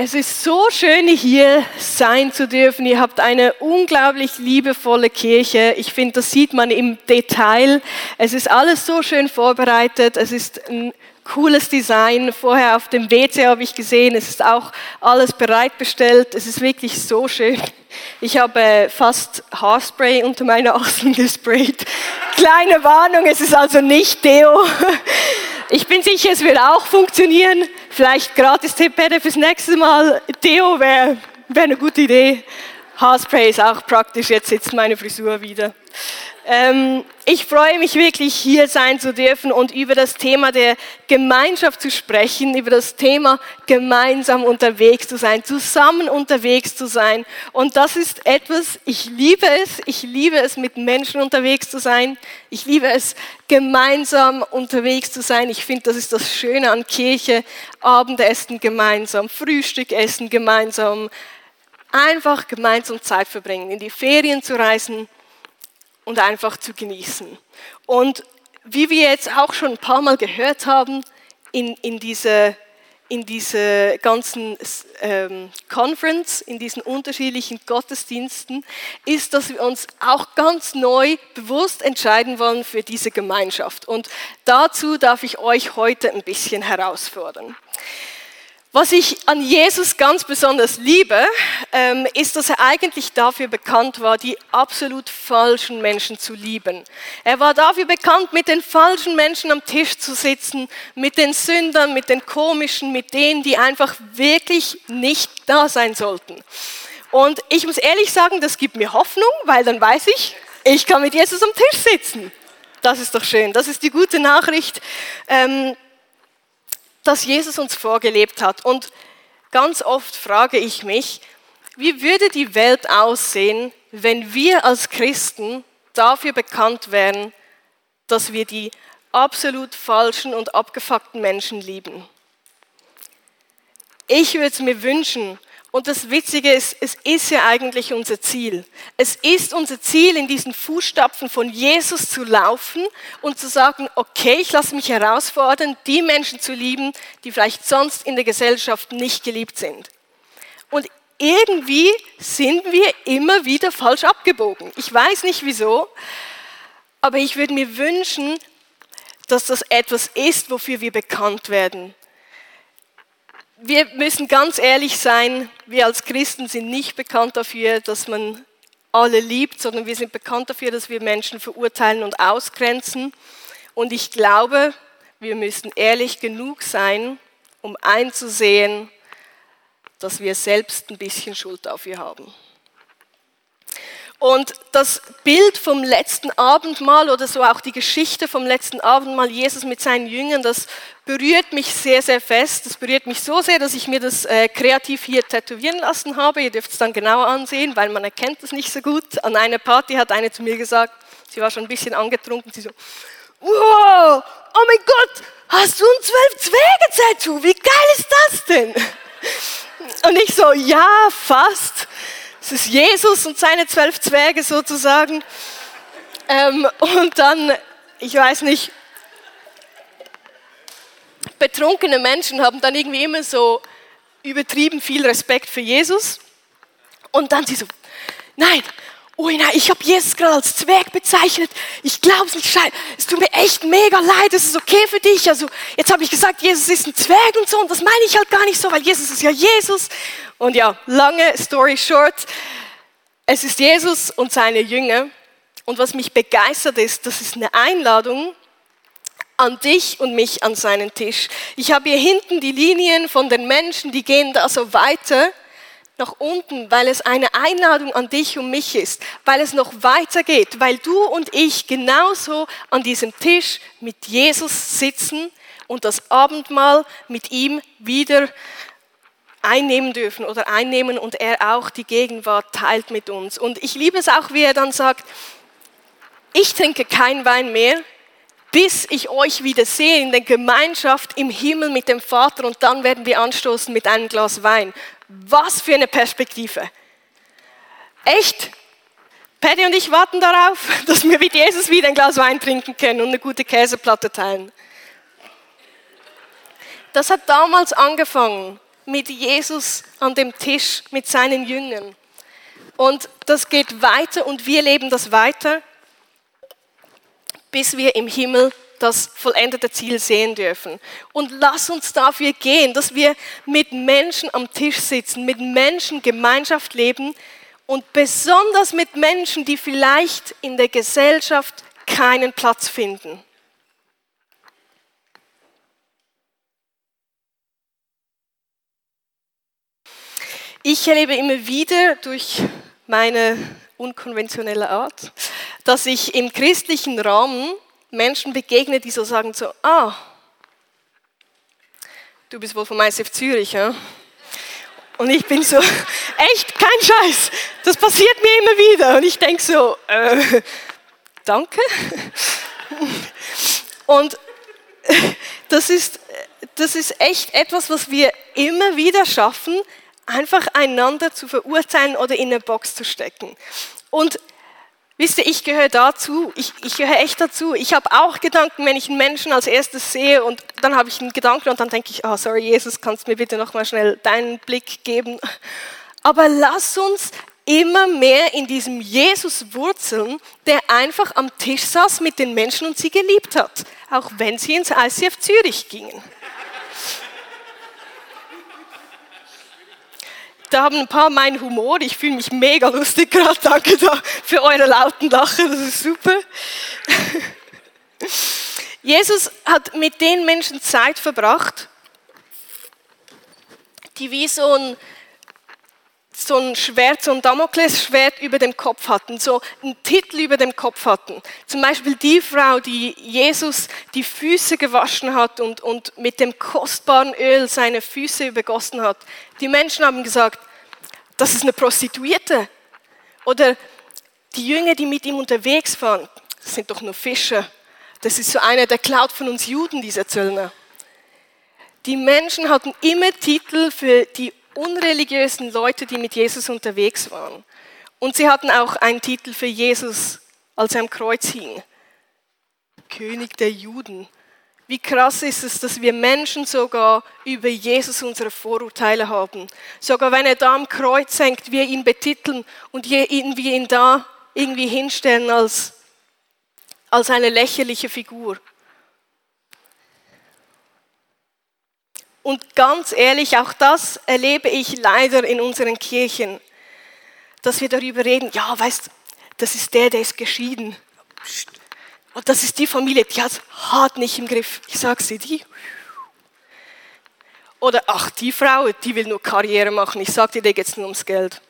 Es ist so schön, hier sein zu dürfen. Ihr habt eine unglaublich liebevolle Kirche. Ich finde, das sieht man im Detail. Es ist alles so schön vorbereitet. Es ist ein cooles Design. Vorher auf dem WC habe ich gesehen, es ist auch alles bereitbestellt. Es ist wirklich so schön. Ich habe fast Haarspray unter meine Achseln gesprayt. Kleine Warnung, es ist also nicht Deo. Ich bin sicher, es wird auch funktionieren. Vielleicht gratis Tippette fürs nächste Mal. Deo wäre wär eine gute Idee. Haarspray ist auch praktisch. Jetzt sitzt meine Frisur wieder. Ähm, ich freue mich wirklich, hier sein zu dürfen und über das Thema der Gemeinschaft zu sprechen, über das Thema gemeinsam unterwegs zu sein, zusammen unterwegs zu sein. Und das ist etwas, ich liebe es, ich liebe es, mit Menschen unterwegs zu sein. Ich liebe es, gemeinsam unterwegs zu sein. Ich finde, das ist das Schöne an Kirche, Abendessen gemeinsam, Frühstück essen gemeinsam, einfach gemeinsam Zeit verbringen, in die Ferien zu reisen und einfach zu genießen. Und wie wir jetzt auch schon ein paar Mal gehört haben, in, in diese in diese ganzen ähm, Conference, in diesen unterschiedlichen Gottesdiensten, ist, dass wir uns auch ganz neu bewusst entscheiden wollen für diese Gemeinschaft. Und dazu darf ich euch heute ein bisschen herausfordern. Was ich an Jesus ganz besonders liebe, ähm, ist, dass er eigentlich dafür bekannt war, die absolut falschen Menschen zu lieben. Er war dafür bekannt, mit den falschen Menschen am Tisch zu sitzen, mit den Sündern, mit den Komischen, mit denen, die einfach wirklich nicht da sein sollten. Und ich muss ehrlich sagen, das gibt mir Hoffnung, weil dann weiß ich, ich kann mit Jesus am Tisch sitzen. Das ist doch schön. Das ist die gute Nachricht. Das Jesus uns vorgelebt hat. Und ganz oft frage ich mich, wie würde die Welt aussehen, wenn wir als Christen dafür bekannt wären, dass wir die absolut falschen und abgefuckten Menschen lieben? Ich würde es mir wünschen, und das Witzige ist, es ist ja eigentlich unser Ziel. Es ist unser Ziel, in diesen Fußstapfen von Jesus zu laufen und zu sagen, okay, ich lasse mich herausfordern, die Menschen zu lieben, die vielleicht sonst in der Gesellschaft nicht geliebt sind. Und irgendwie sind wir immer wieder falsch abgebogen. Ich weiß nicht wieso, aber ich würde mir wünschen, dass das etwas ist, wofür wir bekannt werden wir müssen ganz ehrlich sein, wir als Christen sind nicht bekannt dafür, dass man alle liebt, sondern wir sind bekannt dafür, dass wir Menschen verurteilen und ausgrenzen. Und ich glaube, wir müssen ehrlich genug sein, um einzusehen, dass wir selbst ein bisschen Schuld dafür haben. Und das Bild vom letzten Abendmahl oder so auch die Geschichte vom letzten Abendmahl, Jesus mit seinen Jüngern, das berührt mich sehr, sehr fest. Das berührt mich so sehr, dass ich mir das äh, kreativ hier tätowieren lassen habe. Ihr dürft es dann genauer ansehen, weil man erkennt es nicht so gut. An einer Party hat eine zu mir gesagt, sie war schon ein bisschen angetrunken, sie so, wow, oh mein Gott, hast du ein Zwölf-Zwege-Tattoo? Wie geil ist das denn? Und ich so, ja, fast. Es ist Jesus und seine zwölf Zwerge sozusagen. Ähm, und dann, ich weiß nicht, betrunkene Menschen haben dann irgendwie immer so übertrieben viel Respekt für Jesus. Und dann sie so, nein, ui nein, ich habe Jesus gerade als Zwerg bezeichnet. Ich glaube es nicht, es tut mir echt mega leid, es ist okay für dich. Also jetzt habe ich gesagt, Jesus ist ein Zwerg und so und das meine ich halt gar nicht so, weil Jesus ist ja Jesus. Und ja, lange Story short, es ist Jesus und seine Jünger. Und was mich begeistert ist, das ist eine Einladung an dich und mich an seinen Tisch. Ich habe hier hinten die Linien von den Menschen, die gehen da so weiter nach unten, weil es eine Einladung an dich und mich ist, weil es noch weiter geht, weil du und ich genauso an diesem Tisch mit Jesus sitzen und das Abendmahl mit ihm wieder einnehmen dürfen oder einnehmen und er auch die Gegenwart teilt mit uns. Und ich liebe es auch, wie er dann sagt, ich trinke kein Wein mehr, bis ich euch wieder sehe in der Gemeinschaft im Himmel mit dem Vater und dann werden wir anstoßen mit einem Glas Wein. Was für eine Perspektive. Echt? Paddy und ich warten darauf, dass wir mit Jesus wieder ein Glas Wein trinken können und eine gute Käseplatte teilen. Das hat damals angefangen mit Jesus an dem Tisch mit seinen Jüngern. Und das geht weiter und wir leben das weiter, bis wir im Himmel das vollendete Ziel sehen dürfen. Und lass uns dafür gehen, dass wir mit Menschen am Tisch sitzen, mit Menschen Gemeinschaft leben und besonders mit Menschen, die vielleicht in der Gesellschaft keinen Platz finden. Ich erlebe immer wieder durch meine unkonventionelle Art, dass ich im christlichen Rahmen Menschen begegne, die so sagen so, ah, du bist wohl vom ISF Zürich, ja? Und ich bin so, echt, kein Scheiß, das passiert mir immer wieder. Und ich denke so, äh, danke. Und das ist, das ist echt etwas, was wir immer wieder schaffen, einfach einander zu verurteilen oder in eine Box zu stecken. Und wisst ihr, ich gehöre dazu, ich, ich gehöre echt dazu. Ich habe auch Gedanken, wenn ich einen Menschen als erstes sehe und dann habe ich einen Gedanken und dann denke ich, oh sorry Jesus, kannst du mir bitte nochmal schnell deinen Blick geben. Aber lass uns immer mehr in diesem Jesus wurzeln, der einfach am Tisch saß mit den Menschen und sie geliebt hat, auch wenn sie ins ICF Zürich gingen. Da haben ein paar meinen Humor. Ich fühle mich mega lustig gerade. Danke da für eure lauten Lachen. Das ist super. Jesus hat mit den Menschen Zeit verbracht, die wie so ein, so ein Schwert, so ein Damoklesschwert über dem Kopf hatten, so einen Titel über dem Kopf hatten. Zum Beispiel die Frau, die Jesus die Füße gewaschen hat und, und mit dem kostbaren Öl seine Füße übergossen hat. Die Menschen haben gesagt, das ist eine Prostituierte. Oder die Jünger, die mit ihm unterwegs waren, das sind doch nur Fischer. Das ist so einer, der klaut von uns Juden, dieser Zöllner. Die Menschen hatten immer Titel für die unreligiösen Leute, die mit Jesus unterwegs waren. Und sie hatten auch einen Titel für Jesus, als er am Kreuz hing. König der Juden. Wie krass ist es, dass wir Menschen sogar über Jesus unsere Vorurteile haben. Sogar wenn er da am Kreuz hängt, wir ihn betiteln und wir ihn da irgendwie hinstellen als, als eine lächerliche Figur. Und ganz ehrlich, auch das erlebe ich leider in unseren Kirchen, dass wir darüber reden, ja, weißt, das ist der, der ist geschieden. Und das ist die Familie, die hat hart nicht im Griff. Ich sage sie, die. Oder ach, die Frau, die will nur Karriere machen. Ich sage dir, da geht es nur ums Geld.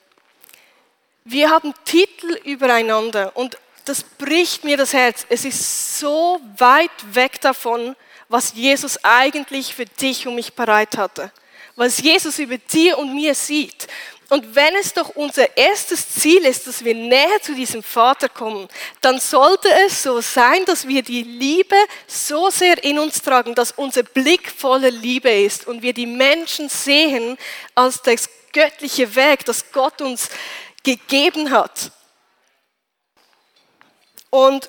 Wir haben Titel übereinander und das bricht mir das Herz. Es ist so weit weg davon, was Jesus eigentlich für dich und mich bereit hatte. Was Jesus über dir und mir sieht. Und wenn es doch unser erstes Ziel ist, dass wir näher zu diesem Vater kommen, dann sollte es so sein, dass wir die Liebe so sehr in uns tragen, dass unser Blick voller Liebe ist und wir die Menschen sehen als das göttliche Werk, das Gott uns gegeben hat. Und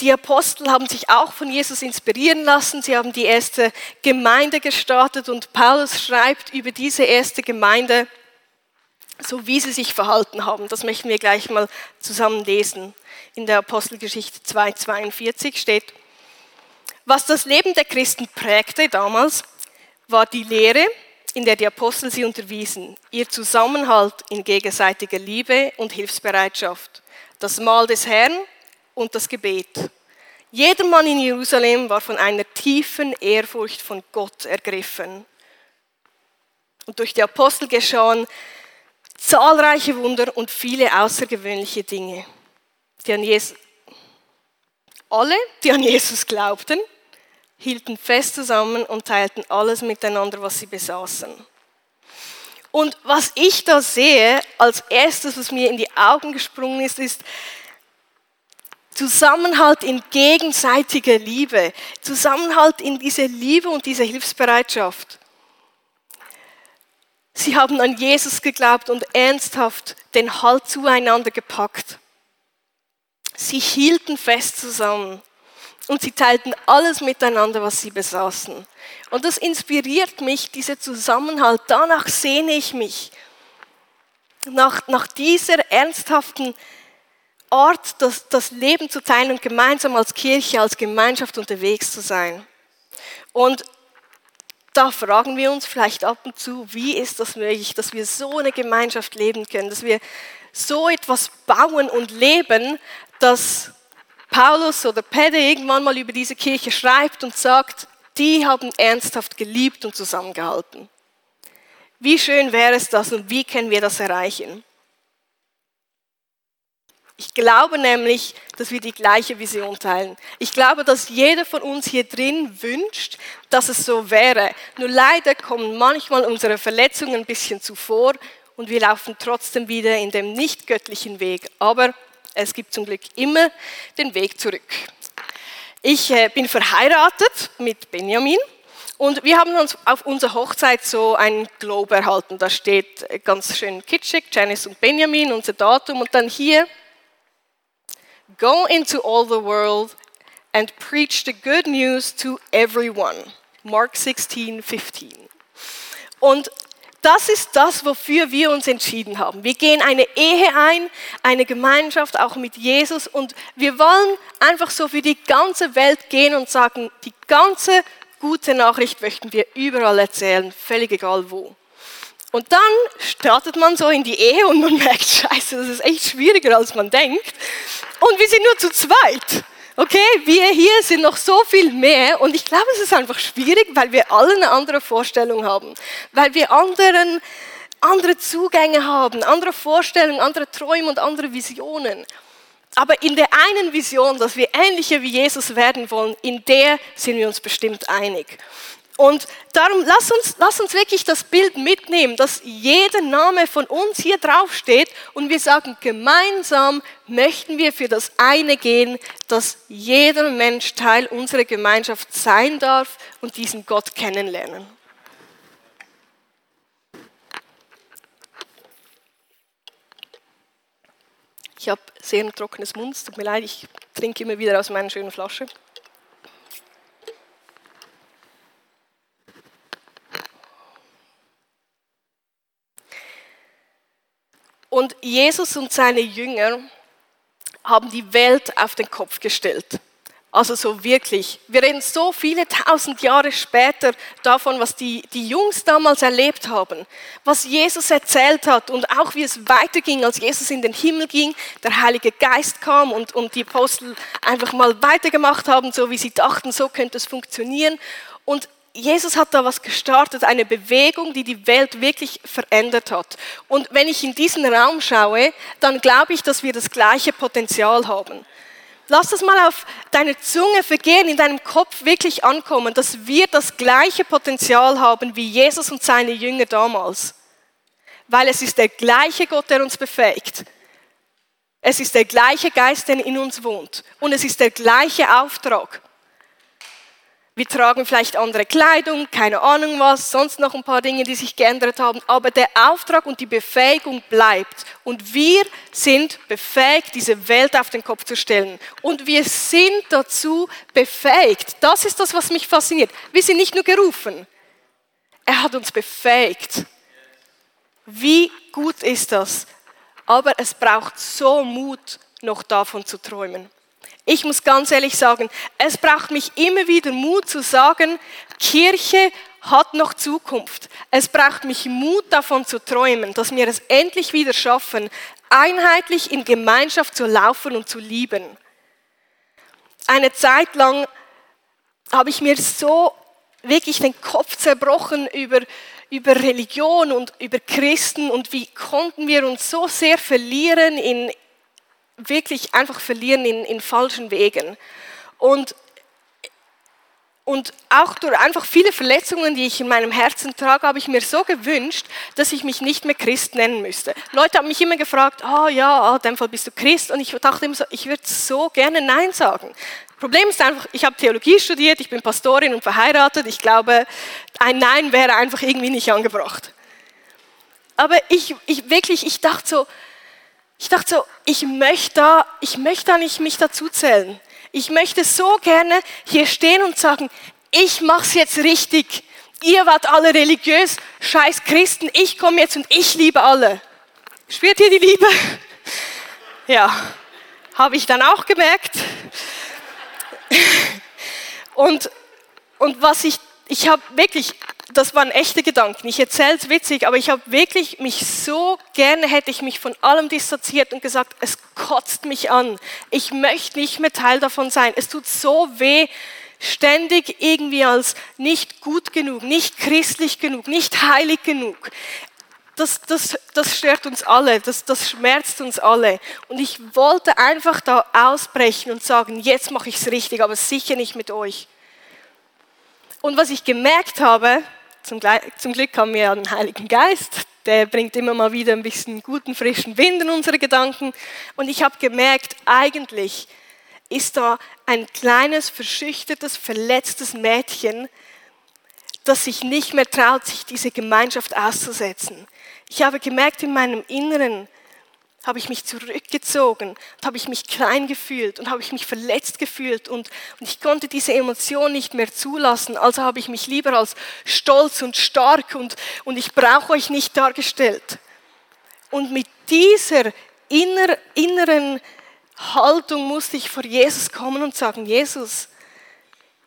Die Apostel haben sich auch von Jesus inspirieren lassen. Sie haben die erste Gemeinde gestartet und Paulus schreibt über diese erste Gemeinde, so wie sie sich verhalten haben. Das möchten wir gleich mal zusammen lesen. In der Apostelgeschichte 2,42 steht, was das Leben der Christen prägte damals, war die Lehre, in der die Apostel sie unterwiesen, ihr Zusammenhalt in gegenseitiger Liebe und Hilfsbereitschaft, das Mahl des Herrn und das Gebet. Jeder Mann in Jerusalem war von einer tiefen Ehrfurcht von Gott ergriffen. Und durch die Apostel geschahen zahlreiche Wunder und viele außergewöhnliche Dinge. Die an Jesus, alle, die an Jesus glaubten, hielten fest zusammen und teilten alles miteinander, was sie besaßen. Und was ich da sehe, als erstes, was mir in die Augen gesprungen ist, ist, Zusammenhalt in gegenseitiger Liebe, Zusammenhalt in dieser Liebe und dieser Hilfsbereitschaft. Sie haben an Jesus geglaubt und ernsthaft den Halt zueinander gepackt. Sie hielten fest zusammen und sie teilten alles miteinander, was sie besaßen. Und das inspiriert mich, dieser Zusammenhalt. Danach sehne ich mich. Nach, nach dieser ernsthaften Art, das, das Leben zu teilen und gemeinsam als Kirche, als Gemeinschaft unterwegs zu sein. Und da fragen wir uns vielleicht ab und zu, wie ist das möglich, dass wir so eine Gemeinschaft leben können, dass wir so etwas bauen und leben, dass Paulus oder Pede irgendwann mal über diese Kirche schreibt und sagt, die haben ernsthaft geliebt und zusammengehalten. Wie schön wäre es das und wie können wir das erreichen? Ich glaube nämlich, dass wir die gleiche Vision teilen. Ich glaube, dass jeder von uns hier drin wünscht, dass es so wäre. Nur leider kommen manchmal unsere Verletzungen ein bisschen zuvor und wir laufen trotzdem wieder in dem nicht göttlichen Weg. Aber es gibt zum Glück immer den Weg zurück. Ich äh, bin verheiratet mit Benjamin und wir haben uns auf unserer Hochzeit so einen Globe erhalten. Da steht ganz schön kitschig, Janice und Benjamin, unser Datum und dann hier Go into all the world and preach the good news to everyone. Mark 16, 15. Und das ist das, wofür wir uns entschieden haben. Wir gehen eine Ehe ein, eine Gemeinschaft auch mit Jesus und wir wollen einfach so für die ganze Welt gehen und sagen, die ganze gute Nachricht möchten wir überall erzählen, völlig egal wo. Und dann startet man so in die Ehe und man merkt, scheiße, das ist echt schwieriger, als man denkt. Und wir sind nur zu zweit. Okay, wir hier sind noch so viel mehr und ich glaube, es ist einfach schwierig, weil wir alle eine andere Vorstellung haben, weil wir anderen, andere Zugänge haben, andere Vorstellungen, andere Träume und andere Visionen. Aber in der einen Vision, dass wir ähnlicher wie Jesus werden wollen, in der sind wir uns bestimmt einig. Und darum lass uns, lass uns wirklich das Bild mitnehmen, dass jeder Name von uns hier draufsteht und wir sagen, gemeinsam möchten wir für das eine gehen, dass jeder Mensch Teil unserer Gemeinschaft sein darf und diesen Gott kennenlernen. Ich habe sehr ein trockenes Mund, tut mir leid, ich trinke immer wieder aus meiner schönen Flasche. Und Jesus und seine Jünger haben die Welt auf den Kopf gestellt. Also so wirklich. Wir reden so viele tausend Jahre später davon, was die, die Jungs damals erlebt haben, was Jesus erzählt hat und auch wie es weiterging, als Jesus in den Himmel ging, der Heilige Geist kam und, und die Apostel einfach mal weitergemacht haben, so wie sie dachten, so könnte es funktionieren. Und Jesus hat da was gestartet, eine Bewegung, die die Welt wirklich verändert hat. Und wenn ich in diesen Raum schaue, dann glaube ich, dass wir das gleiche Potenzial haben. Lass das mal auf deine Zunge vergehen, in deinem Kopf wirklich ankommen, dass wir das gleiche Potenzial haben wie Jesus und seine Jünger damals. Weil es ist der gleiche Gott, der uns befähigt. Es ist der gleiche Geist, der in uns wohnt. Und es ist der gleiche Auftrag. Wir tragen vielleicht andere Kleidung, keine Ahnung was, sonst noch ein paar Dinge, die sich geändert haben, aber der Auftrag und die Befähigung bleibt. Und wir sind befähigt, diese Welt auf den Kopf zu stellen. Und wir sind dazu befähigt. Das ist das, was mich fasziniert. Wir sind nicht nur gerufen, er hat uns befähigt. Wie gut ist das? Aber es braucht so Mut, noch davon zu träumen. Ich muss ganz ehrlich sagen, es braucht mich immer wieder Mut zu sagen, Kirche hat noch Zukunft. Es braucht mich Mut davon zu träumen, dass wir es endlich wieder schaffen, einheitlich in Gemeinschaft zu laufen und zu lieben. Eine Zeit lang habe ich mir so wirklich den Kopf zerbrochen über, über Religion und über Christen und wie konnten wir uns so sehr verlieren in, wirklich einfach verlieren in, in falschen Wegen. Und, und auch durch einfach viele Verletzungen, die ich in meinem Herzen trage, habe ich mir so gewünscht, dass ich mich nicht mehr Christ nennen müsste. Leute haben mich immer gefragt, ah oh, ja, in dem Fall bist du Christ. Und ich dachte immer so, ich würde so gerne Nein sagen. Problem ist einfach, ich habe Theologie studiert, ich bin Pastorin und verheiratet. Ich glaube, ein Nein wäre einfach irgendwie nicht angebracht. Aber ich, ich wirklich, ich dachte so, ich dachte so, ich möchte ich möchte nicht mich dazu zählen. Ich möchte so gerne hier stehen und sagen, ich mache es jetzt richtig. Ihr wart alle religiös, scheiß Christen, ich komme jetzt und ich liebe alle. Spürt ihr die Liebe? Ja, habe ich dann auch gemerkt. Und, und was ich, ich habe wirklich, das waren echte Gedanken. Ich erzähle es witzig, aber ich habe wirklich mich so gerne, hätte ich mich von allem distanziert und gesagt, es kotzt mich an. Ich möchte nicht mehr Teil davon sein. Es tut so weh, ständig irgendwie als nicht gut genug, nicht christlich genug, nicht heilig genug. Das, das, das stört uns alle, das, das schmerzt uns alle. Und ich wollte einfach da ausbrechen und sagen, jetzt mache ich es richtig, aber sicher nicht mit euch. Und was ich gemerkt habe, zum, zum Glück haben wir ja den Heiligen Geist, der bringt immer mal wieder ein bisschen guten, frischen Wind in unsere Gedanken. Und ich habe gemerkt, eigentlich ist da ein kleines, verschüchtertes, verletztes Mädchen, das sich nicht mehr traut, sich diese Gemeinschaft auszusetzen. Ich habe gemerkt in meinem Inneren, habe ich mich zurückgezogen, habe ich mich klein gefühlt und habe ich mich verletzt gefühlt und, und ich konnte diese Emotion nicht mehr zulassen. Also habe ich mich lieber als stolz und stark und, und ich brauche euch nicht dargestellt. Und mit dieser inner, inneren Haltung musste ich vor Jesus kommen und sagen, Jesus,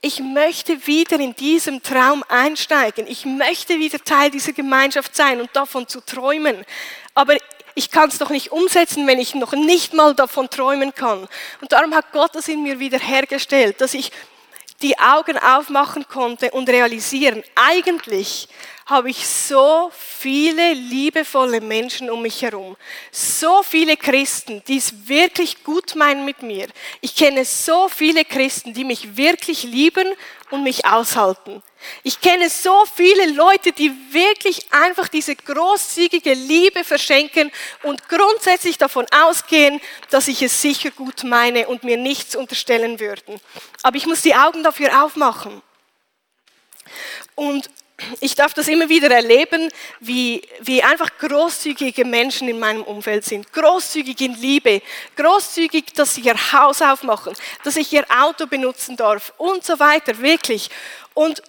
ich möchte wieder in diesem Traum einsteigen. Ich möchte wieder Teil dieser Gemeinschaft sein und davon zu träumen. Aber ich kann es doch nicht umsetzen, wenn ich noch nicht mal davon träumen kann. Und darum hat Gott das in mir wieder hergestellt, dass ich die Augen aufmachen konnte und realisieren, eigentlich habe ich so viele liebevolle Menschen um mich herum. So viele Christen, die es wirklich gut meinen mit mir. Ich kenne so viele Christen, die mich wirklich lieben und mich aushalten. Ich kenne so viele Leute, die wirklich einfach diese großzügige Liebe verschenken und grundsätzlich davon ausgehen, dass ich es sicher gut meine und mir nichts unterstellen würden. Aber ich muss die Augen dafür aufmachen. Und ich darf das immer wieder erleben, wie, wie einfach großzügige Menschen in meinem Umfeld sind. Großzügig in Liebe, großzügig, dass sie ihr Haus aufmachen, dass ich ihr Auto benutzen darf und so weiter, wirklich. Und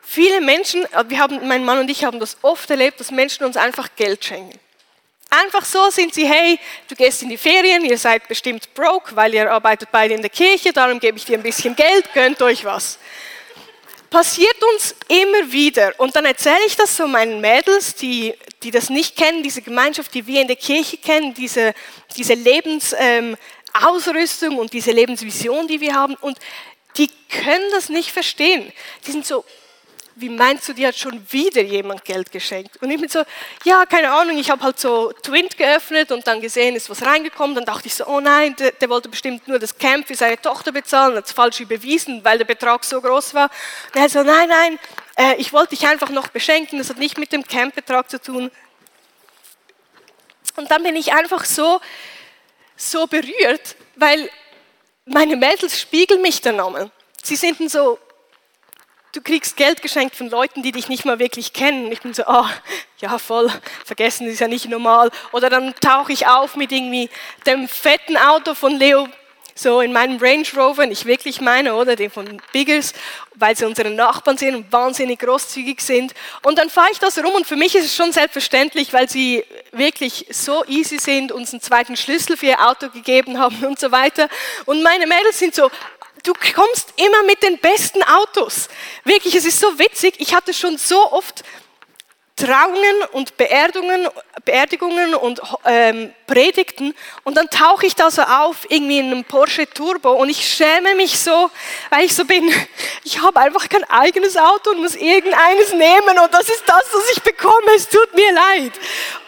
viele Menschen, wir haben, mein Mann und ich haben das oft erlebt, dass Menschen uns einfach Geld schenken. Einfach so sind sie, hey, du gehst in die Ferien, ihr seid bestimmt broke, weil ihr arbeitet beide in der Kirche, darum gebe ich dir ein bisschen Geld, gönnt euch was passiert uns immer wieder. Und dann erzähle ich das so meinen Mädels, die, die das nicht kennen, diese Gemeinschaft, die wir in der Kirche kennen, diese, diese Lebensausrüstung ähm, und diese Lebensvision, die wir haben. Und die können das nicht verstehen. Die sind so, wie meinst du, dir hat schon wieder jemand Geld geschenkt? Und ich bin so, ja, keine Ahnung, ich habe halt so Twint geöffnet und dann gesehen, ist was reingekommen. Dann dachte ich so, oh nein, der, der wollte bestimmt nur das Camp für seine Tochter bezahlen, hat es falsch überwiesen, weil der Betrag so groß war. Und er so, nein, nein, äh, ich wollte dich einfach noch beschenken, das hat nicht mit dem Campbetrag zu tun. Und dann bin ich einfach so, so berührt, weil meine Mädels spiegeln mich dann nochmal. Sie sind so, du kriegst Geld geschenkt von Leuten, die dich nicht mal wirklich kennen. Ich bin so, oh, ja voll, vergessen ist ja nicht normal. Oder dann tauche ich auf mit irgendwie dem fetten Auto von Leo, so in meinem Range Rover, nicht wirklich meine, oder den von Biggers, weil sie unsere Nachbarn sind und wahnsinnig großzügig sind. Und dann fahre ich das rum und für mich ist es schon selbstverständlich, weil sie wirklich so easy sind, uns einen zweiten Schlüssel für ihr Auto gegeben haben und so weiter. Und meine Mädels sind so, du kommst immer mit den besten Autos. Wirklich, es ist so witzig. Ich hatte schon so oft Trauungen und Beerdigungen, Beerdigungen und ähm, Predigten und dann tauche ich da so auf, irgendwie in einem Porsche Turbo und ich schäme mich so, weil ich so bin, ich habe einfach kein eigenes Auto und muss irgendeines nehmen und das ist das, was ich bekomme, es tut mir leid.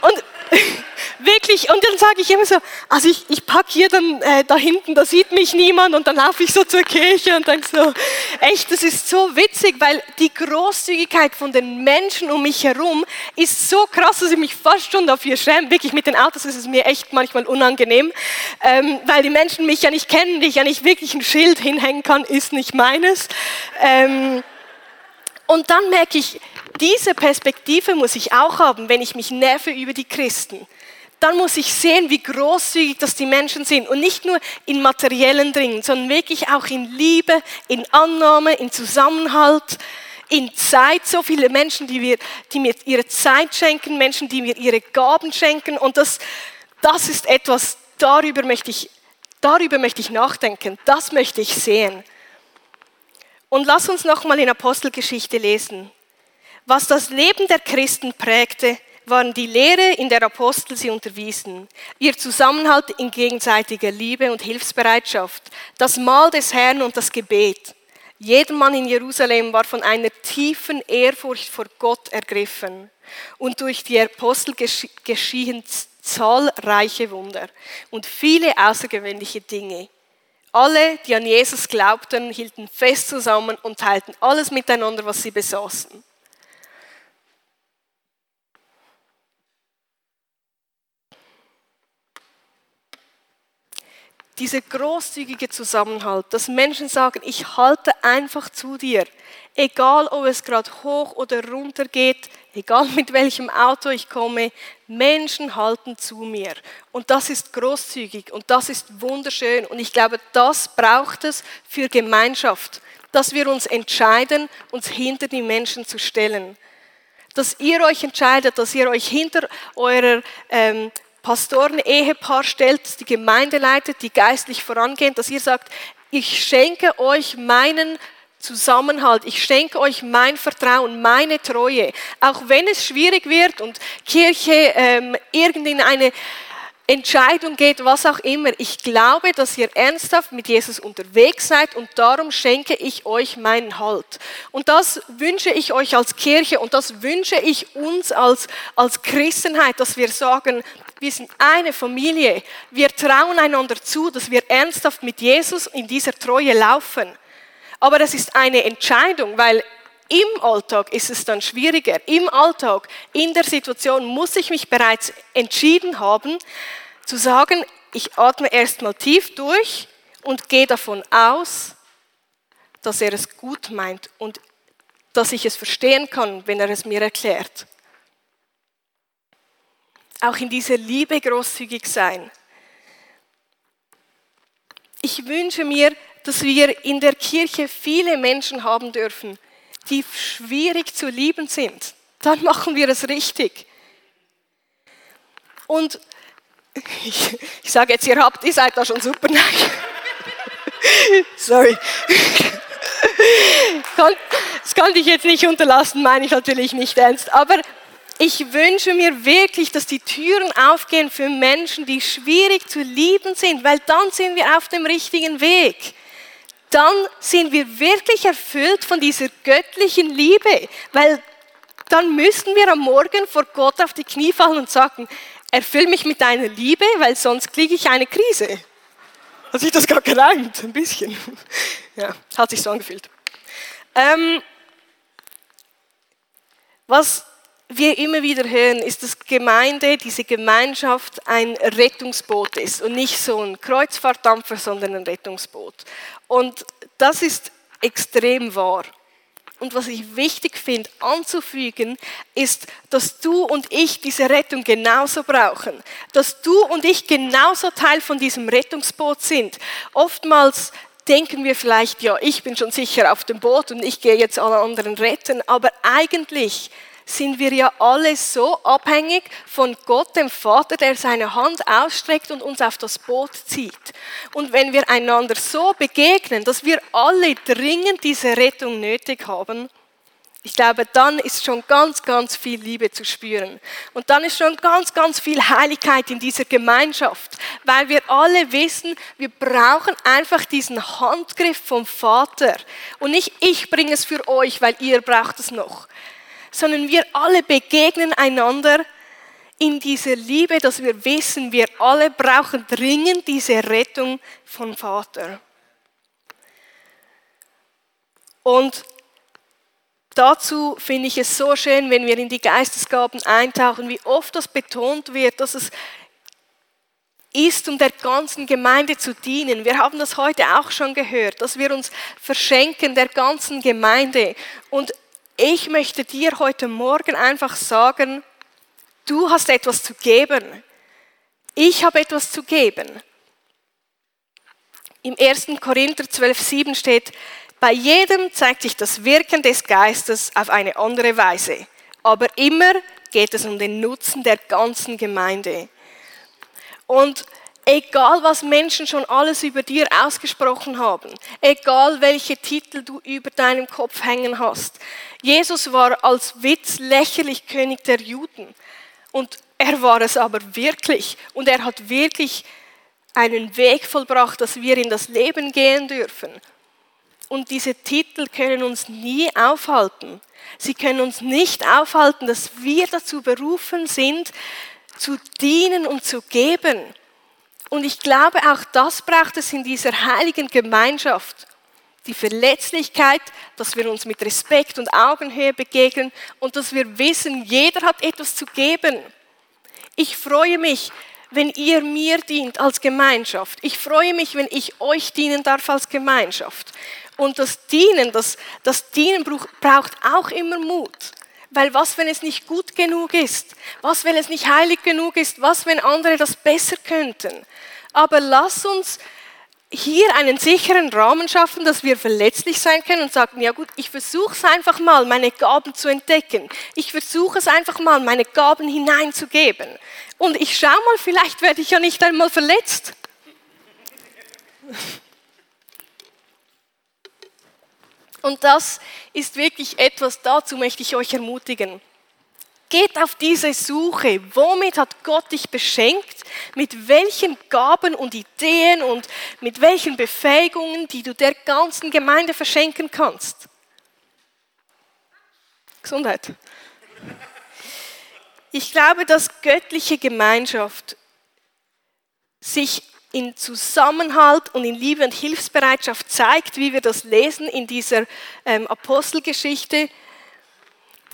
Und wirklich, und dann sage ich immer so, also ich, ich packe hier dann äh, da hinten, da sieht mich niemand und dann laufe ich so zur Kirche und denke so, echt, das ist so witzig, weil die Großzügigkeit von den Menschen um mich herum ist so krass, dass ich mich fast schon dafür schäme. Wirklich mit den Autos ist es mir echt manchmal unangenehm, ähm, weil die Menschen mich ja nicht kennen, die ich ja nicht wirklich ein Schild hinhängen kann, ist nicht meines. Ähm, und dann merke ich, diese Perspektive muss ich auch haben, wenn ich mich nerve über die Christen. Dann muss ich sehen, wie großzügig das die Menschen sind und nicht nur in materiellen Dingen, sondern wirklich auch in Liebe, in Annahme, in Zusammenhalt, in Zeit. So viele Menschen, die, wir, die mir ihre Zeit schenken, Menschen, die mir ihre Gaben schenken. Und das, das ist etwas, darüber möchte, ich, darüber möchte ich nachdenken. Das möchte ich sehen. Und lass uns nochmal in Apostelgeschichte lesen. Was das Leben der Christen prägte, waren die Lehre, in der Apostel sie unterwiesen, ihr Zusammenhalt in gegenseitiger Liebe und Hilfsbereitschaft, das Mahl des Herrn und das Gebet. Jeder Mann in Jerusalem war von einer tiefen Ehrfurcht vor Gott ergriffen und durch die Apostel geschiehen zahlreiche Wunder und viele außergewöhnliche Dinge. Alle, die an Jesus glaubten, hielten fest zusammen und teilten alles miteinander, was sie besaßen. Dieser großzügige Zusammenhalt, dass Menschen sagen, ich halte einfach zu dir, egal ob es gerade hoch oder runter geht, egal mit welchem Auto ich komme, Menschen halten zu mir. Und das ist großzügig und das ist wunderschön. Und ich glaube, das braucht es für Gemeinschaft, dass wir uns entscheiden, uns hinter die Menschen zu stellen. Dass ihr euch entscheidet, dass ihr euch hinter eurer ähm, Pastoren-Ehepaar stellt, die Gemeinde leitet, die geistlich vorangehen, dass ihr sagt, ich schenke euch meinen Zusammenhalt, ich schenke euch mein Vertrauen, meine Treue, auch wenn es schwierig wird und Kirche ähm, in eine Entscheidung geht, was auch immer. Ich glaube, dass ihr ernsthaft mit Jesus unterwegs seid und darum schenke ich euch meinen Halt. Und das wünsche ich euch als Kirche und das wünsche ich uns als, als Christenheit, dass wir sagen, wir sind eine Familie. Wir trauen einander zu, dass wir ernsthaft mit Jesus in dieser Treue laufen. Aber das ist eine Entscheidung, weil im Alltag ist es dann schwieriger. Im Alltag, in der Situation muss ich mich bereits entschieden haben, zu sagen, ich atme erstmal tief durch und gehe davon aus, dass er es gut meint und dass ich es verstehen kann, wenn er es mir erklärt. Auch in dieser Liebe großzügig sein. Ich wünsche mir, dass wir in der Kirche viele Menschen haben dürfen, die schwierig zu lieben sind, dann machen wir es richtig. Und ich, ich sage jetzt, ihr habt, ihr seid da schon super. Nein. Sorry. Das kann ich jetzt nicht unterlassen, meine ich natürlich nicht ernst. Aber ich wünsche mir wirklich, dass die Türen aufgehen für Menschen, die schwierig zu lieben sind, weil dann sind wir auf dem richtigen Weg dann sind wir wirklich erfüllt von dieser göttlichen Liebe, weil dann müssten wir am Morgen vor Gott auf die Knie fallen und sagen, erfüll mich mit deiner Liebe, weil sonst kriege ich eine Krise. Hat sich das gar gereimt? Ein bisschen. Ja, hat sich so angefühlt. Ähm, was wir immer wieder hören, ist, dass Gemeinde, diese Gemeinschaft ein Rettungsboot ist und nicht so ein Kreuzfahrtdampfer, sondern ein Rettungsboot. Und das ist extrem wahr. Und was ich wichtig finde anzufügen, ist, dass du und ich diese Rettung genauso brauchen. Dass du und ich genauso Teil von diesem Rettungsboot sind. Oftmals denken wir vielleicht, ja, ich bin schon sicher auf dem Boot und ich gehe jetzt alle anderen retten. Aber eigentlich sind wir ja alle so abhängig von Gott, dem Vater, der seine Hand ausstreckt und uns auf das Boot zieht. Und wenn wir einander so begegnen, dass wir alle dringend diese Rettung nötig haben, ich glaube, dann ist schon ganz, ganz viel Liebe zu spüren. Und dann ist schon ganz, ganz viel Heiligkeit in dieser Gemeinschaft, weil wir alle wissen, wir brauchen einfach diesen Handgriff vom Vater. Und nicht ich bringe es für euch, weil ihr braucht es noch, sondern wir alle begegnen einander in dieser Liebe, dass wir wissen, wir alle brauchen dringend diese Rettung vom Vater. Und dazu finde ich es so schön, wenn wir in die Geistesgaben eintauchen, wie oft das betont wird, dass es ist, um der ganzen Gemeinde zu dienen. Wir haben das heute auch schon gehört, dass wir uns verschenken der ganzen Gemeinde. Und ich möchte dir heute Morgen einfach sagen, du hast etwas zu geben. Ich habe etwas zu geben. Im 1. Korinther 12.7 steht, bei jedem zeigt sich das Wirken des Geistes auf eine andere Weise. Aber immer geht es um den Nutzen der ganzen Gemeinde. Und egal was Menschen schon alles über dir ausgesprochen haben, egal welche Titel du über deinem Kopf hängen hast, Jesus war als Witz lächerlich König der Juden. Und er war es aber wirklich. Und er hat wirklich einen Weg vollbracht, dass wir in das Leben gehen dürfen. Und diese Titel können uns nie aufhalten. Sie können uns nicht aufhalten, dass wir dazu berufen sind, zu dienen und zu geben. Und ich glaube, auch das braucht es in dieser heiligen Gemeinschaft. Die Verletzlichkeit, dass wir uns mit Respekt und Augenhöhe begegnen und dass wir wissen, jeder hat etwas zu geben. Ich freue mich, wenn ihr mir dient als Gemeinschaft. Ich freue mich, wenn ich euch dienen darf als Gemeinschaft. Und das Dienen, das, das Dienen braucht auch immer Mut. Weil was, wenn es nicht gut genug ist? Was, wenn es nicht heilig genug ist? Was, wenn andere das besser könnten? Aber lass uns hier einen sicheren Rahmen schaffen, dass wir verletzlich sein können und sagen, ja gut, ich versuche es einfach mal, meine Gaben zu entdecken. Ich versuche es einfach mal, meine Gaben hineinzugeben. Und ich schaue mal, vielleicht werde ich ja nicht einmal verletzt. Und das ist wirklich etwas, dazu möchte ich euch ermutigen. Geht auf diese Suche. Womit hat Gott dich beschenkt? Mit welchen Gaben und Ideen und mit welchen Befähigungen, die du der ganzen Gemeinde verschenken kannst? Gesundheit. Ich glaube, dass göttliche Gemeinschaft sich in Zusammenhalt und in Liebe und Hilfsbereitschaft zeigt, wie wir das lesen in dieser ähm, Apostelgeschichte.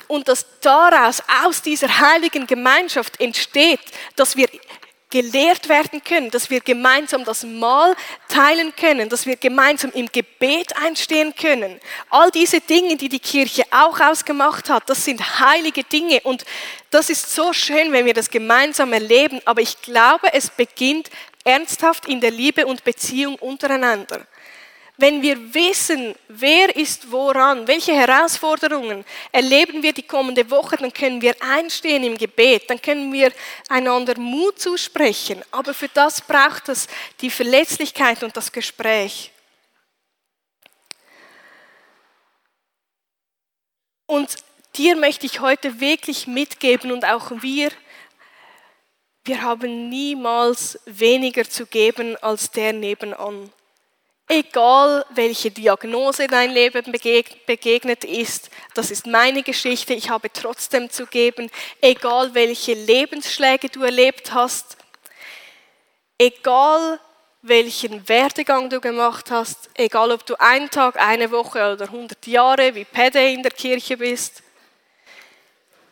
Und dass daraus, aus dieser heiligen Gemeinschaft entsteht, dass wir gelehrt werden können, dass wir gemeinsam das Mahl teilen können, dass wir gemeinsam im Gebet einstehen können. All diese Dinge, die die Kirche auch ausgemacht hat, das sind heilige Dinge und das ist so schön, wenn wir das gemeinsam erleben. Aber ich glaube, es beginnt ernsthaft in der Liebe und Beziehung untereinander. Wenn wir wissen, wer ist woran, welche Herausforderungen erleben wir die kommende Woche, dann können wir einstehen im Gebet, dann können wir einander Mut zusprechen. Aber für das braucht es die Verletzlichkeit und das Gespräch. Und dir möchte ich heute wirklich mitgeben und auch wir, wir haben niemals weniger zu geben als der nebenan. Egal welche Diagnose dein Leben begegnet ist, das ist meine Geschichte, ich habe trotzdem zu geben. Egal welche Lebensschläge du erlebt hast, egal welchen Werdegang du gemacht hast, egal ob du einen Tag, eine Woche oder 100 Jahre wie Pede in der Kirche bist,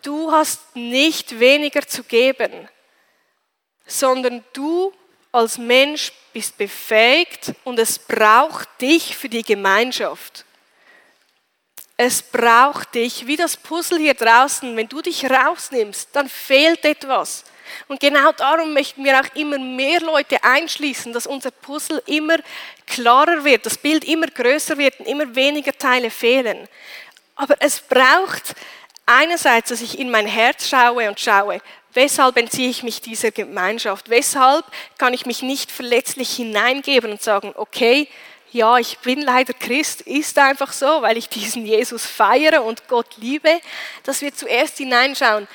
du hast nicht weniger zu geben, sondern du als Mensch bist befähigt und es braucht dich für die Gemeinschaft. Es braucht dich, wie das Puzzle hier draußen. Wenn du dich rausnimmst, dann fehlt etwas. Und genau darum möchten wir auch immer mehr Leute einschließen, dass unser Puzzle immer klarer wird, das Bild immer größer wird und immer weniger Teile fehlen. Aber es braucht einerseits, dass ich in mein Herz schaue und schaue, Weshalb entziehe ich mich dieser Gemeinschaft? Weshalb kann ich mich nicht verletzlich hineingeben und sagen, okay, ja, ich bin leider Christ, ist einfach so, weil ich diesen Jesus feiere und Gott liebe, dass wir zuerst hineinschauen,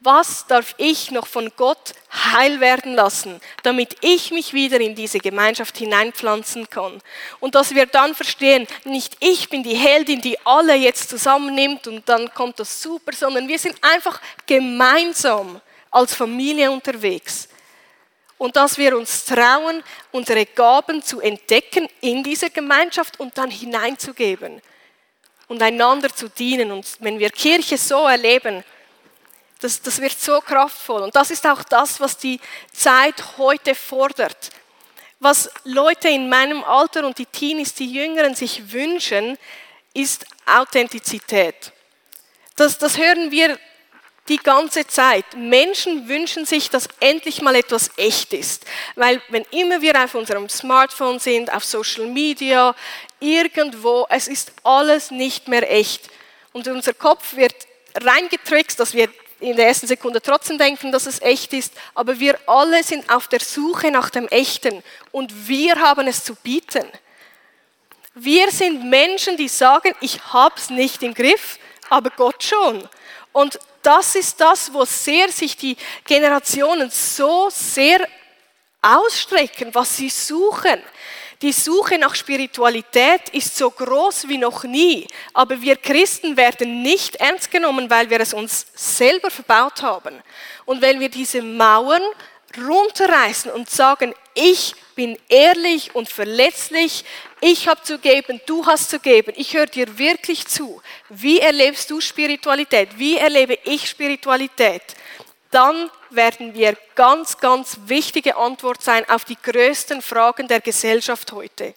was darf ich noch von Gott heil werden lassen, damit ich mich wieder in diese Gemeinschaft hineinpflanzen kann. Und dass wir dann verstehen, nicht ich bin die Heldin, die alle jetzt zusammennimmt und dann kommt das super, sondern wir sind einfach gemeinsam als Familie unterwegs. Und dass wir uns trauen, unsere Gaben zu entdecken in dieser Gemeinschaft und dann hineinzugeben und einander zu dienen. Und wenn wir Kirche so erleben, das, das wird so kraftvoll. Und das ist auch das, was die Zeit heute fordert. Was Leute in meinem Alter und die Teenies, die Jüngeren sich wünschen, ist Authentizität. Das, das hören wir die ganze Zeit. Menschen wünschen sich, dass endlich mal etwas echt ist. Weil wenn immer wir auf unserem Smartphone sind, auf Social Media, irgendwo, es ist alles nicht mehr echt. Und unser Kopf wird reingetrickst, dass wir in der ersten Sekunde trotzdem denken, dass es echt ist, aber wir alle sind auf der Suche nach dem Echten und wir haben es zu bieten. Wir sind Menschen, die sagen, ich habe es nicht im Griff, aber Gott schon. Und das ist das, wo sehr sich die Generationen so sehr ausstrecken, was sie suchen. Die Suche nach Spiritualität ist so groß wie noch nie, aber wir Christen werden nicht ernst genommen, weil wir es uns selber verbaut haben. Und wenn wir diese Mauern runterreißen und sagen, ich bin ehrlich und verletzlich, ich habe zu geben, du hast zu geben, ich höre dir wirklich zu. Wie erlebst du Spiritualität? Wie erlebe ich Spiritualität? Dann werden wir ganz, ganz wichtige Antwort sein auf die größten Fragen der Gesellschaft heute.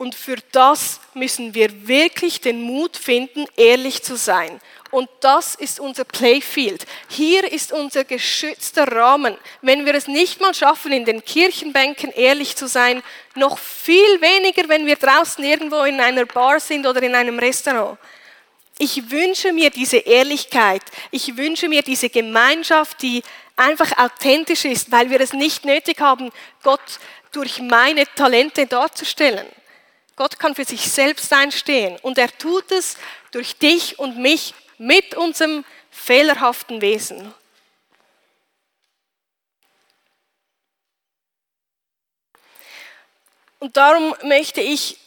Und für das müssen wir wirklich den Mut finden, ehrlich zu sein. Und das ist unser Playfield. Hier ist unser geschützter Rahmen. Wenn wir es nicht mal schaffen, in den Kirchenbänken ehrlich zu sein, noch viel weniger, wenn wir draußen irgendwo in einer Bar sind oder in einem Restaurant. Ich wünsche mir diese Ehrlichkeit. Ich wünsche mir diese Gemeinschaft, die einfach authentisch ist, weil wir es nicht nötig haben, Gott durch meine Talente darzustellen. Gott kann für sich selbst einstehen und er tut es durch dich und mich mit unserem fehlerhaften Wesen. Und darum möchte ich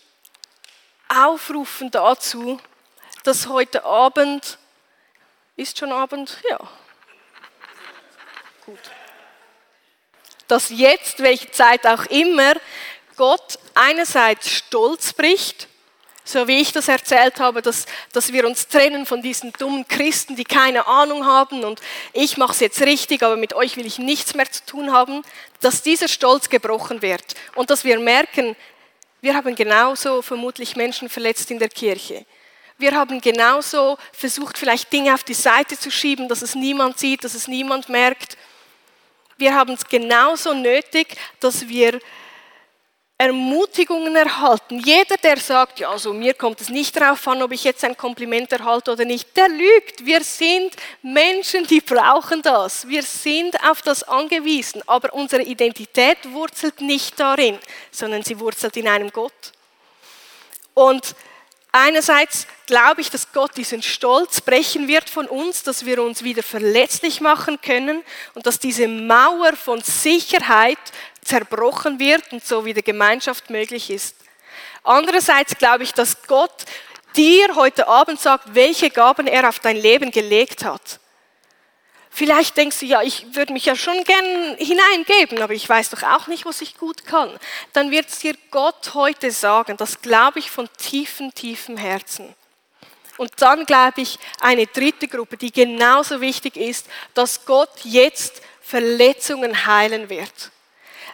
aufrufen dazu, dass heute Abend, ist schon Abend? Ja. Gut. Dass jetzt, welche Zeit auch immer, Gott einerseits Stolz bricht, so wie ich das erzählt habe, dass, dass wir uns trennen von diesen dummen Christen, die keine Ahnung haben und ich mache es jetzt richtig, aber mit euch will ich nichts mehr zu tun haben, dass dieser Stolz gebrochen wird und dass wir merken, wir haben genauso vermutlich Menschen verletzt in der Kirche. Wir haben genauso versucht, vielleicht Dinge auf die Seite zu schieben, dass es niemand sieht, dass es niemand merkt. Wir haben es genauso nötig, dass wir Ermutigungen erhalten. Jeder, der sagt, ja, also mir kommt es nicht darauf an, ob ich jetzt ein Kompliment erhalte oder nicht, der lügt. Wir sind Menschen, die brauchen das. Wir sind auf das angewiesen. Aber unsere Identität wurzelt nicht darin, sondern sie wurzelt in einem Gott. Und Einerseits glaube ich, dass Gott diesen Stolz brechen wird von uns, dass wir uns wieder verletzlich machen können und dass diese Mauer von Sicherheit zerbrochen wird und so wieder Gemeinschaft möglich ist. Andererseits glaube ich, dass Gott dir heute Abend sagt, welche Gaben er auf dein Leben gelegt hat. Vielleicht denkst du, ja, ich würde mich ja schon gern hineingeben, aber ich weiß doch auch nicht, was ich gut kann. Dann wird es dir Gott heute sagen, das glaube ich von tiefem, tiefem Herzen. Und dann glaube ich eine dritte Gruppe, die genauso wichtig ist, dass Gott jetzt Verletzungen heilen wird.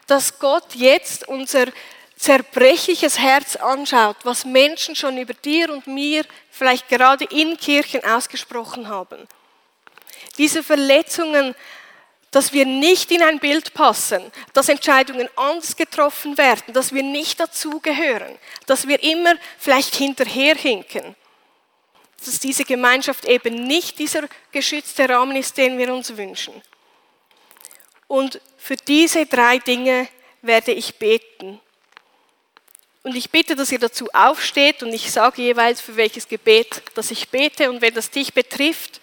Dass Gott jetzt unser zerbrechliches Herz anschaut, was Menschen schon über dir und mir vielleicht gerade in Kirchen ausgesprochen haben diese Verletzungen, dass wir nicht in ein Bild passen, dass Entscheidungen anders getroffen werden, dass wir nicht dazugehören, dass wir immer vielleicht hinterherhinken, dass diese Gemeinschaft eben nicht dieser geschützte Rahmen ist, den wir uns wünschen. Und für diese drei Dinge werde ich beten. Und ich bitte, dass ihr dazu aufsteht und ich sage jeweils, für welches Gebet, dass ich bete. Und wenn das dich betrifft,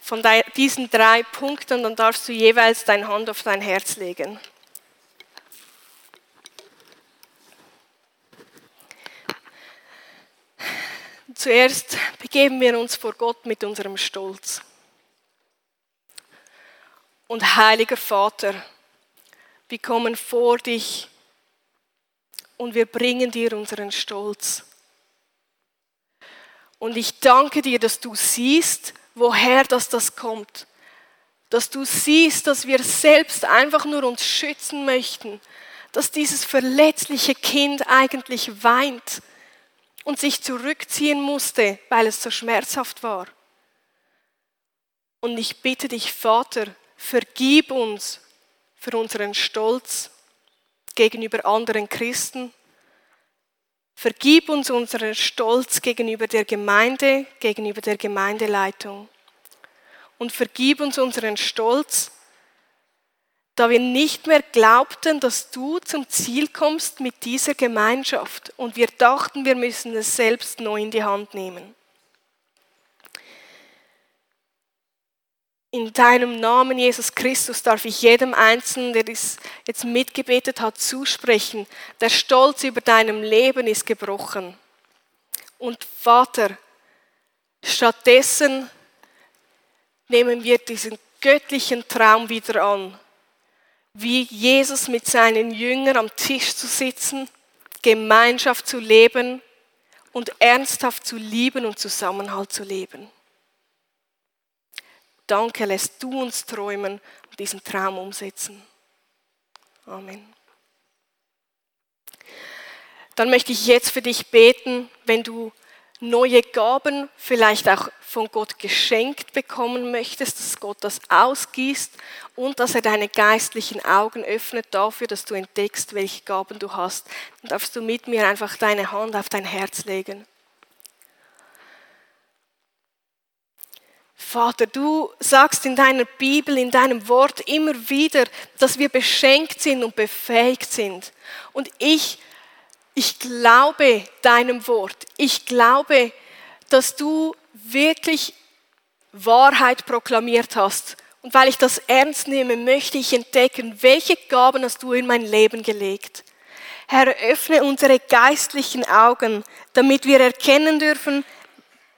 von diesen drei Punkten, dann darfst du jeweils deine Hand auf dein Herz legen. Zuerst begeben wir uns vor Gott mit unserem Stolz. Und heiliger Vater, wir kommen vor dich und wir bringen dir unseren Stolz. Und ich danke dir, dass du siehst, woher das, das kommt. Dass du siehst, dass wir selbst einfach nur uns schützen möchten. Dass dieses verletzliche Kind eigentlich weint und sich zurückziehen musste, weil es so schmerzhaft war. Und ich bitte dich, Vater, vergib uns für unseren Stolz gegenüber anderen Christen. Vergib uns unseren Stolz gegenüber der Gemeinde, gegenüber der Gemeindeleitung. Und vergib uns unseren Stolz, da wir nicht mehr glaubten, dass du zum Ziel kommst mit dieser Gemeinschaft. Und wir dachten, wir müssen es selbst neu in die Hand nehmen. In deinem Namen, Jesus Christus, darf ich jedem Einzelnen, der es jetzt mitgebetet hat, zusprechen. Der Stolz über deinem Leben ist gebrochen. Und Vater, stattdessen nehmen wir diesen göttlichen Traum wieder an, wie Jesus mit seinen Jüngern am Tisch zu sitzen, Gemeinschaft zu leben und ernsthaft zu lieben und Zusammenhalt zu leben. Danke, lässt du uns träumen und diesen Traum umsetzen. Amen. Dann möchte ich jetzt für dich beten, wenn du neue Gaben vielleicht auch von Gott geschenkt bekommen möchtest, dass Gott das ausgießt und dass er deine geistlichen Augen öffnet dafür, dass du entdeckst, welche Gaben du hast. Dann darfst du mit mir einfach deine Hand auf dein Herz legen. Vater, du sagst in deiner Bibel, in deinem Wort immer wieder, dass wir beschenkt sind und befähigt sind. Und ich, ich glaube deinem Wort. Ich glaube, dass du wirklich Wahrheit proklamiert hast. Und weil ich das ernst nehme, möchte ich entdecken, welche Gaben hast du in mein Leben gelegt. Herr, öffne unsere geistlichen Augen, damit wir erkennen dürfen,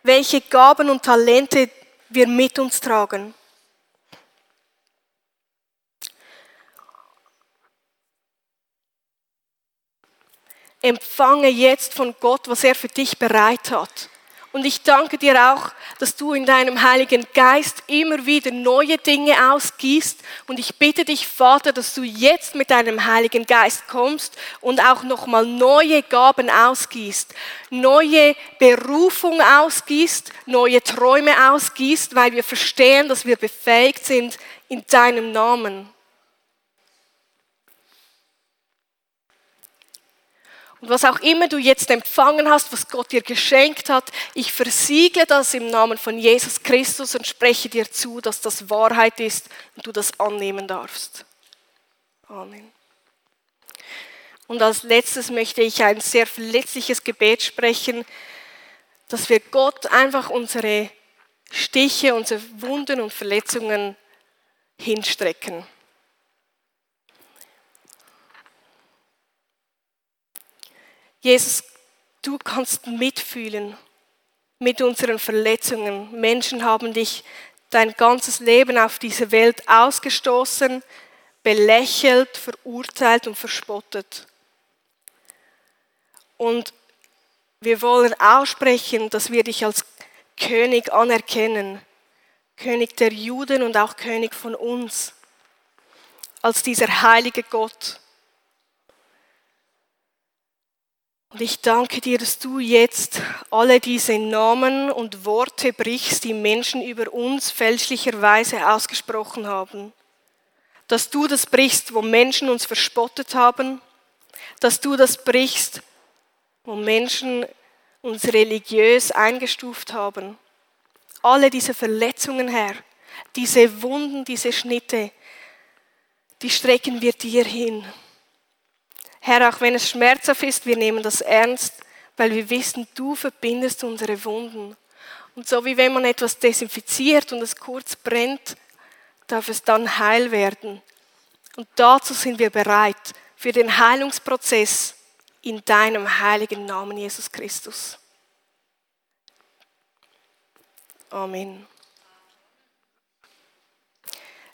welche Gaben und Talente wir mit uns tragen. Empfange jetzt von Gott, was er für dich bereit hat. Und ich danke dir auch, dass du in deinem Heiligen Geist immer wieder neue Dinge ausgießt. Und ich bitte dich, Vater, dass du jetzt mit deinem Heiligen Geist kommst und auch nochmal neue Gaben ausgießt, neue Berufung ausgießt, neue Träume ausgießt, weil wir verstehen, dass wir befähigt sind in deinem Namen. Und was auch immer du jetzt empfangen hast, was Gott dir geschenkt hat, ich versiegle das im Namen von Jesus Christus und spreche dir zu, dass das Wahrheit ist und du das annehmen darfst. Amen. Und als letztes möchte ich ein sehr verletzliches Gebet sprechen, dass wir Gott einfach unsere Stiche, unsere Wunden und Verletzungen hinstrecken. Jesus, du kannst mitfühlen mit unseren Verletzungen. Menschen haben dich dein ganzes Leben auf diese Welt ausgestoßen, belächelt, verurteilt und verspottet. Und wir wollen aussprechen, dass wir dich als König anerkennen, König der Juden und auch König von uns, als dieser heilige Gott. Und ich danke dir, dass du jetzt alle diese Namen und Worte brichst, die Menschen über uns fälschlicherweise ausgesprochen haben. Dass du das brichst, wo Menschen uns verspottet haben. Dass du das brichst, wo Menschen uns religiös eingestuft haben. Alle diese Verletzungen, Herr, diese Wunden, diese Schnitte, die strecken wir dir hin. Herr, auch wenn es schmerzhaft ist, wir nehmen das ernst, weil wir wissen, du verbindest unsere Wunden. Und so wie wenn man etwas desinfiziert und es kurz brennt, darf es dann heil werden. Und dazu sind wir bereit für den Heilungsprozess in deinem heiligen Namen, Jesus Christus. Amen.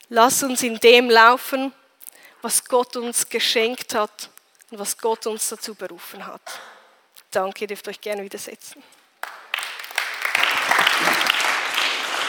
Lass uns in dem laufen, was Gott uns geschenkt hat und was Gott uns dazu berufen hat. Danke, ihr dürft euch gerne widersetzen.